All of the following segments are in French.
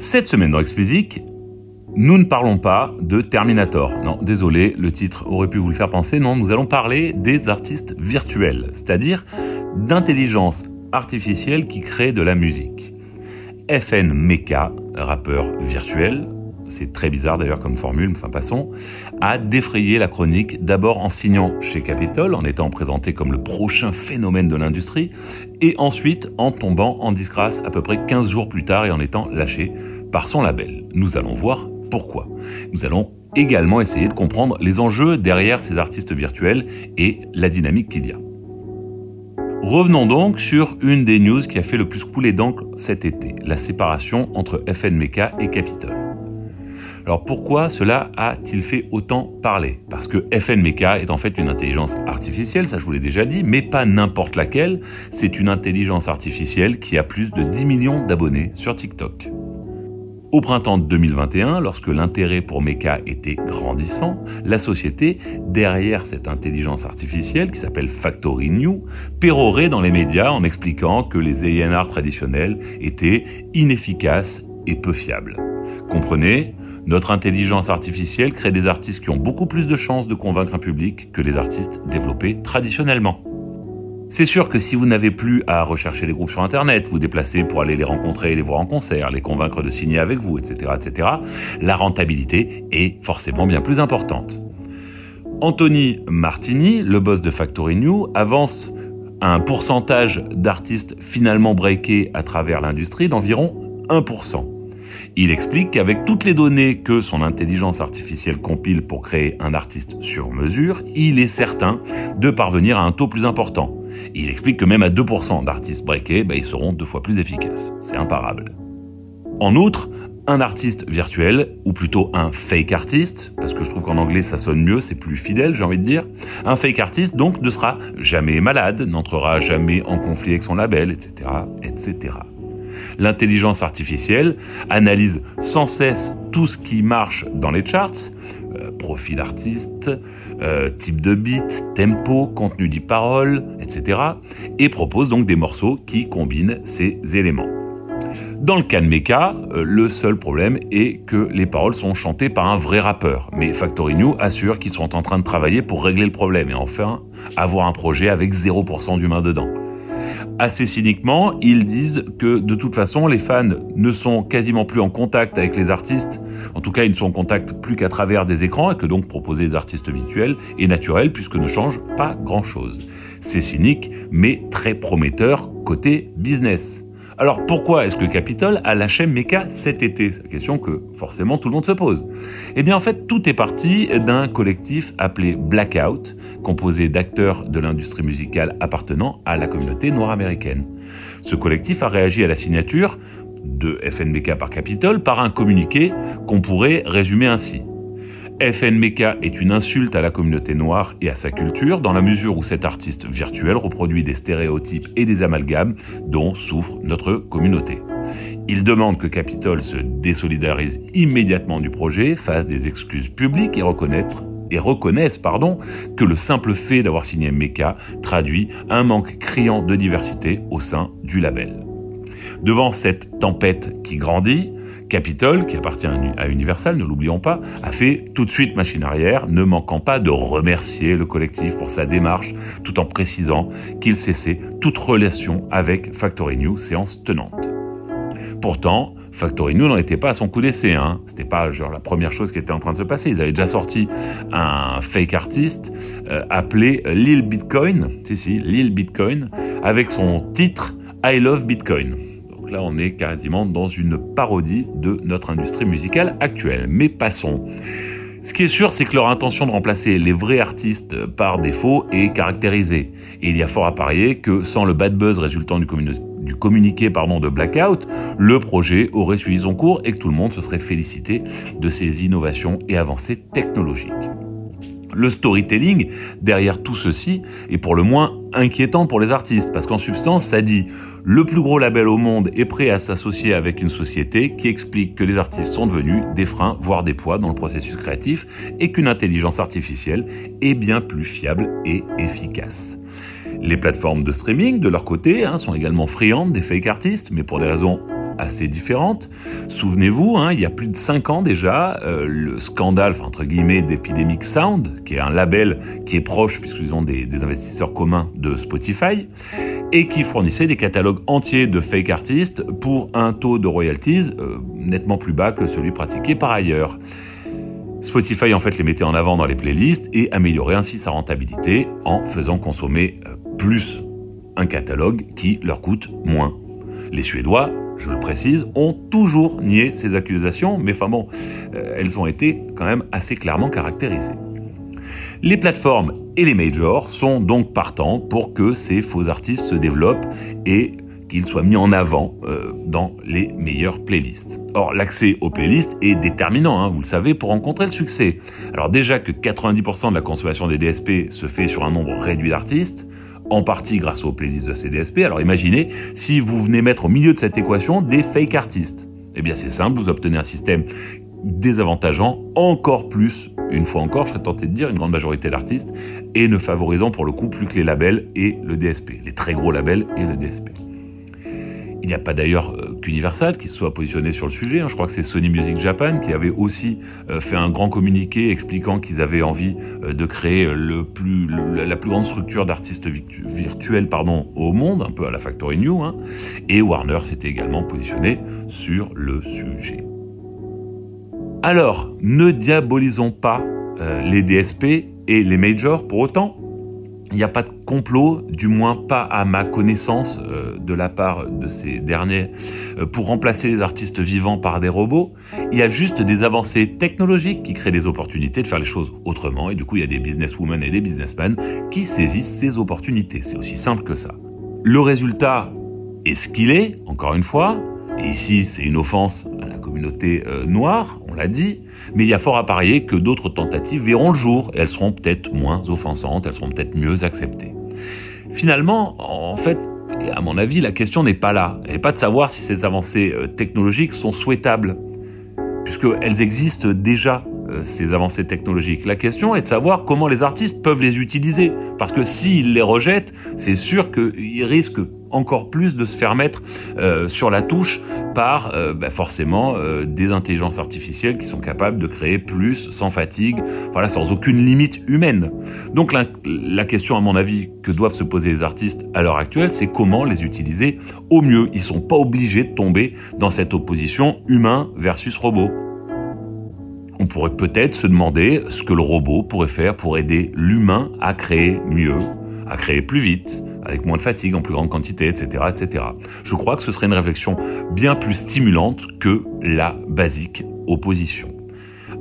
Cette semaine dans Explicit, nous ne parlons pas de Terminator. Non, désolé, le titre aurait pu vous le faire penser. Non, nous allons parler des artistes virtuels, c'est-à-dire d'intelligence artificielle qui crée de la musique. FN Mecha, rappeur virtuel, c'est très bizarre d'ailleurs comme formule, enfin passons, a défrayé la chronique d'abord en signant chez Capitol, en étant présenté comme le prochain phénomène de l'industrie, et ensuite en tombant en disgrâce à peu près 15 jours plus tard et en étant lâché par son label. Nous allons voir pourquoi. Nous allons également essayer de comprendre les enjeux derrière ces artistes virtuels et la dynamique qu'il y a. Revenons donc sur une des news qui a fait le plus couler d'encre cet été, la séparation entre FNMK et Capitol. Alors pourquoi cela a-t-il fait autant parler? Parce que FNMK est en fait une intelligence artificielle, ça je vous l'ai déjà dit, mais pas n'importe laquelle, c'est une intelligence artificielle qui a plus de 10 millions d'abonnés sur TikTok. Au printemps 2021, lorsque l'intérêt pour Mecha était grandissant, la société, derrière cette intelligence artificielle qui s'appelle Factory New, pérorait dans les médias en expliquant que les ANR traditionnels étaient inefficaces et peu fiables. Comprenez, notre intelligence artificielle crée des artistes qui ont beaucoup plus de chances de convaincre un public que les artistes développés traditionnellement. C'est sûr que si vous n'avez plus à rechercher les groupes sur Internet, vous déplacer pour aller les rencontrer et les voir en concert, les convaincre de signer avec vous, etc., etc., la rentabilité est forcément bien plus importante. Anthony Martini, le boss de Factory New, avance un pourcentage d'artistes finalement breakés à travers l'industrie d'environ 1%. Il explique qu'avec toutes les données que son intelligence artificielle compile pour créer un artiste sur mesure, il est certain de parvenir à un taux plus important. Il explique que même à 2% d'artistes breakés, bah, ils seront deux fois plus efficaces. C'est imparable. En outre, un artiste virtuel, ou plutôt un fake artiste, parce que je trouve qu'en anglais ça sonne mieux, c'est plus fidèle, j'ai envie de dire. Un fake artiste, donc, ne sera jamais malade, n'entrera jamais en conflit avec son label, etc., etc. L'intelligence artificielle analyse sans cesse tout ce qui marche dans les charts, euh, profil artiste, euh, type de beat, tempo, contenu dit parole, etc. et propose donc des morceaux qui combinent ces éléments. Dans le cas de Mecha, euh, le seul problème est que les paroles sont chantées par un vrai rappeur. Mais Factory New assure qu'ils sont en train de travailler pour régler le problème et enfin avoir un projet avec 0% d'humain dedans. Assez cyniquement, ils disent que de toute façon, les fans ne sont quasiment plus en contact avec les artistes. En tout cas, ils ne sont en contact plus qu'à travers des écrans et que donc proposer des artistes virtuels est naturel puisque ne change pas grand-chose. C'est cynique, mais très prometteur côté business. Alors pourquoi est-ce que Capitol a lâché Mecha cet été? C'est la question que forcément tout le monde se pose. Eh bien en fait tout est parti d'un collectif appelé Blackout, composé d'acteurs de l'industrie musicale appartenant à la communauté noire américaine. Ce collectif a réagi à la signature de FNBK par Capitol par un communiqué qu'on pourrait résumer ainsi. FNMK est une insulte à la communauté noire et à sa culture dans la mesure où cet artiste virtuel reproduit des stéréotypes et des amalgames dont souffre notre communauté. Il demande que Capitol se désolidarise immédiatement du projet, fasse des excuses publiques et reconnaître et reconnaissent pardon, que le simple fait d'avoir signé Meka traduit un manque criant de diversité au sein du label. Devant cette tempête qui grandit, Capitol, qui appartient à Universal, ne l'oublions pas, a fait tout de suite machine arrière, ne manquant pas de remercier le collectif pour sa démarche, tout en précisant qu'il cessait toute relation avec Factory New, séance tenante. Pourtant, Factory New n'en était pas à son coup d'essai. Hein. C'était pas genre la première chose qui était en train de se passer. Ils avaient déjà sorti un fake artiste euh, appelé Lil Bitcoin, si si, Lil Bitcoin, avec son titre I Love Bitcoin là, on est quasiment dans une parodie de notre industrie musicale actuelle. Mais passons. Ce qui est sûr, c'est que leur intention de remplacer les vrais artistes par des faux est caractérisée. Et il y a fort à parier que sans le bad buzz résultant du, communiqué de Blackout, le projet aurait suivi son cours et que tout le monde se serait félicité de ces innovations et avancées technologiques. Le storytelling derrière tout ceci est pour le moins inquiétant pour les artistes, parce qu'en substance, ça dit le plus gros label au monde est prêt à s'associer avec une société qui explique que les artistes sont devenus des freins, voire des poids dans le processus créatif, et qu'une intelligence artificielle est bien plus fiable et efficace. Les plateformes de streaming, de leur côté, hein, sont également friandes des fake artistes, mais pour des raisons assez différentes. Souvenez-vous, hein, il y a plus de 5 ans déjà, euh, le scandale, entre guillemets, d'Epidemic Sound, qui est un label qui est proche, puisqu'ils ont des, investisseurs communs de Spotify, et qui fournissait des catalogues entiers de fake artistes pour un taux de royalties euh, nettement plus bas que celui pratiqué par ailleurs. Spotify en fait les mettait en avant dans les playlists et améliorait ainsi sa rentabilité en faisant consommer euh, plus un catalogue qui leur coûte moins. Les Suédois, je le précise, ont toujours nié ces accusations, mais enfin bon, euh, elles ont été quand même assez clairement caractérisées. Les plateformes et les majors sont donc partants pour que ces faux artistes se développent et qu'ils soient mis en avant euh, dans les meilleures playlists. Or, l'accès aux playlists est déterminant, hein, vous le savez, pour rencontrer le succès. Alors déjà que 90% de la consommation des DSP se fait sur un nombre réduit d'artistes, en partie grâce aux playlists de ces DSP, alors imaginez si vous venez mettre au milieu de cette équation des fake artistes. Eh bien c'est simple, vous obtenez un système désavantageant encore plus, une fois encore, je serais tenté de dire, une grande majorité d'artistes, et ne favorisant pour le coup plus que les labels et le DSP, les très gros labels et le DSP. Il n'y a pas d'ailleurs euh, qu'Universal qui se soit positionné sur le sujet. Hein. Je crois que c'est Sony Music Japan qui avait aussi euh, fait un grand communiqué expliquant qu'ils avaient envie euh, de créer la plus grande structure d'artistes virtuels pardon, au monde, un peu à la Factory New. Hein. Et Warner s'était également positionné sur le sujet. Alors, ne diabolisons pas les DSP et les majors pour autant. Il n'y a pas de complot, du moins pas à ma connaissance euh, de la part de ces derniers, euh, pour remplacer les artistes vivants par des robots. Il y a juste des avancées technologiques qui créent des opportunités de faire les choses autrement. Et du coup, il y a des businesswomen et des businessmen qui saisissent ces opportunités. C'est aussi simple que ça. Le résultat est ce qu'il est, encore une fois. Et ici, c'est une offense communauté euh, noire, on l'a dit, mais il y a fort à parier que d'autres tentatives verront le jour elles seront peut-être moins offensantes, elles seront peut-être mieux acceptées. Finalement, en fait, à mon avis, la question n'est pas là. Elle n'est pas de savoir si ces avancées euh, technologiques sont souhaitables, puisqu'elles existent déjà ces avancées technologiques. La question est de savoir comment les artistes peuvent les utiliser. Parce que s'ils les rejettent, c'est sûr qu'ils risquent encore plus de se faire mettre euh, sur la touche par euh, bah, forcément des intelligences artificielles qui sont capables de créer plus sans fatigue, voilà, sans aucune limite humaine. Donc la, la question, à mon avis, que doivent se poser les artistes à l'heure actuelle, c'est comment les utiliser au mieux. Ils sont pas obligés de tomber dans cette opposition humain versus robot on pourrait peut-être se demander ce que le robot pourrait faire pour aider l'humain à créer mieux, à créer plus vite, avec moins de fatigue, en plus grande quantité, etc., etc. Je crois que ce serait une réflexion bien plus stimulante que la basique opposition.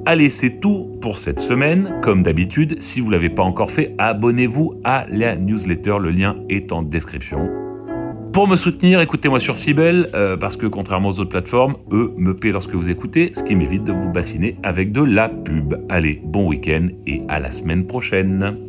Allez, c'est tout pour cette semaine. Comme d'habitude, si vous ne l'avez pas encore fait, abonnez-vous à la newsletter. Le lien est en description. Pour me soutenir, écoutez-moi sur Sibel, euh, parce que contrairement aux autres plateformes, eux me paient lorsque vous écoutez, ce qui m'évite de vous bassiner avec de la pub. Allez, bon week-end et à la semaine prochaine.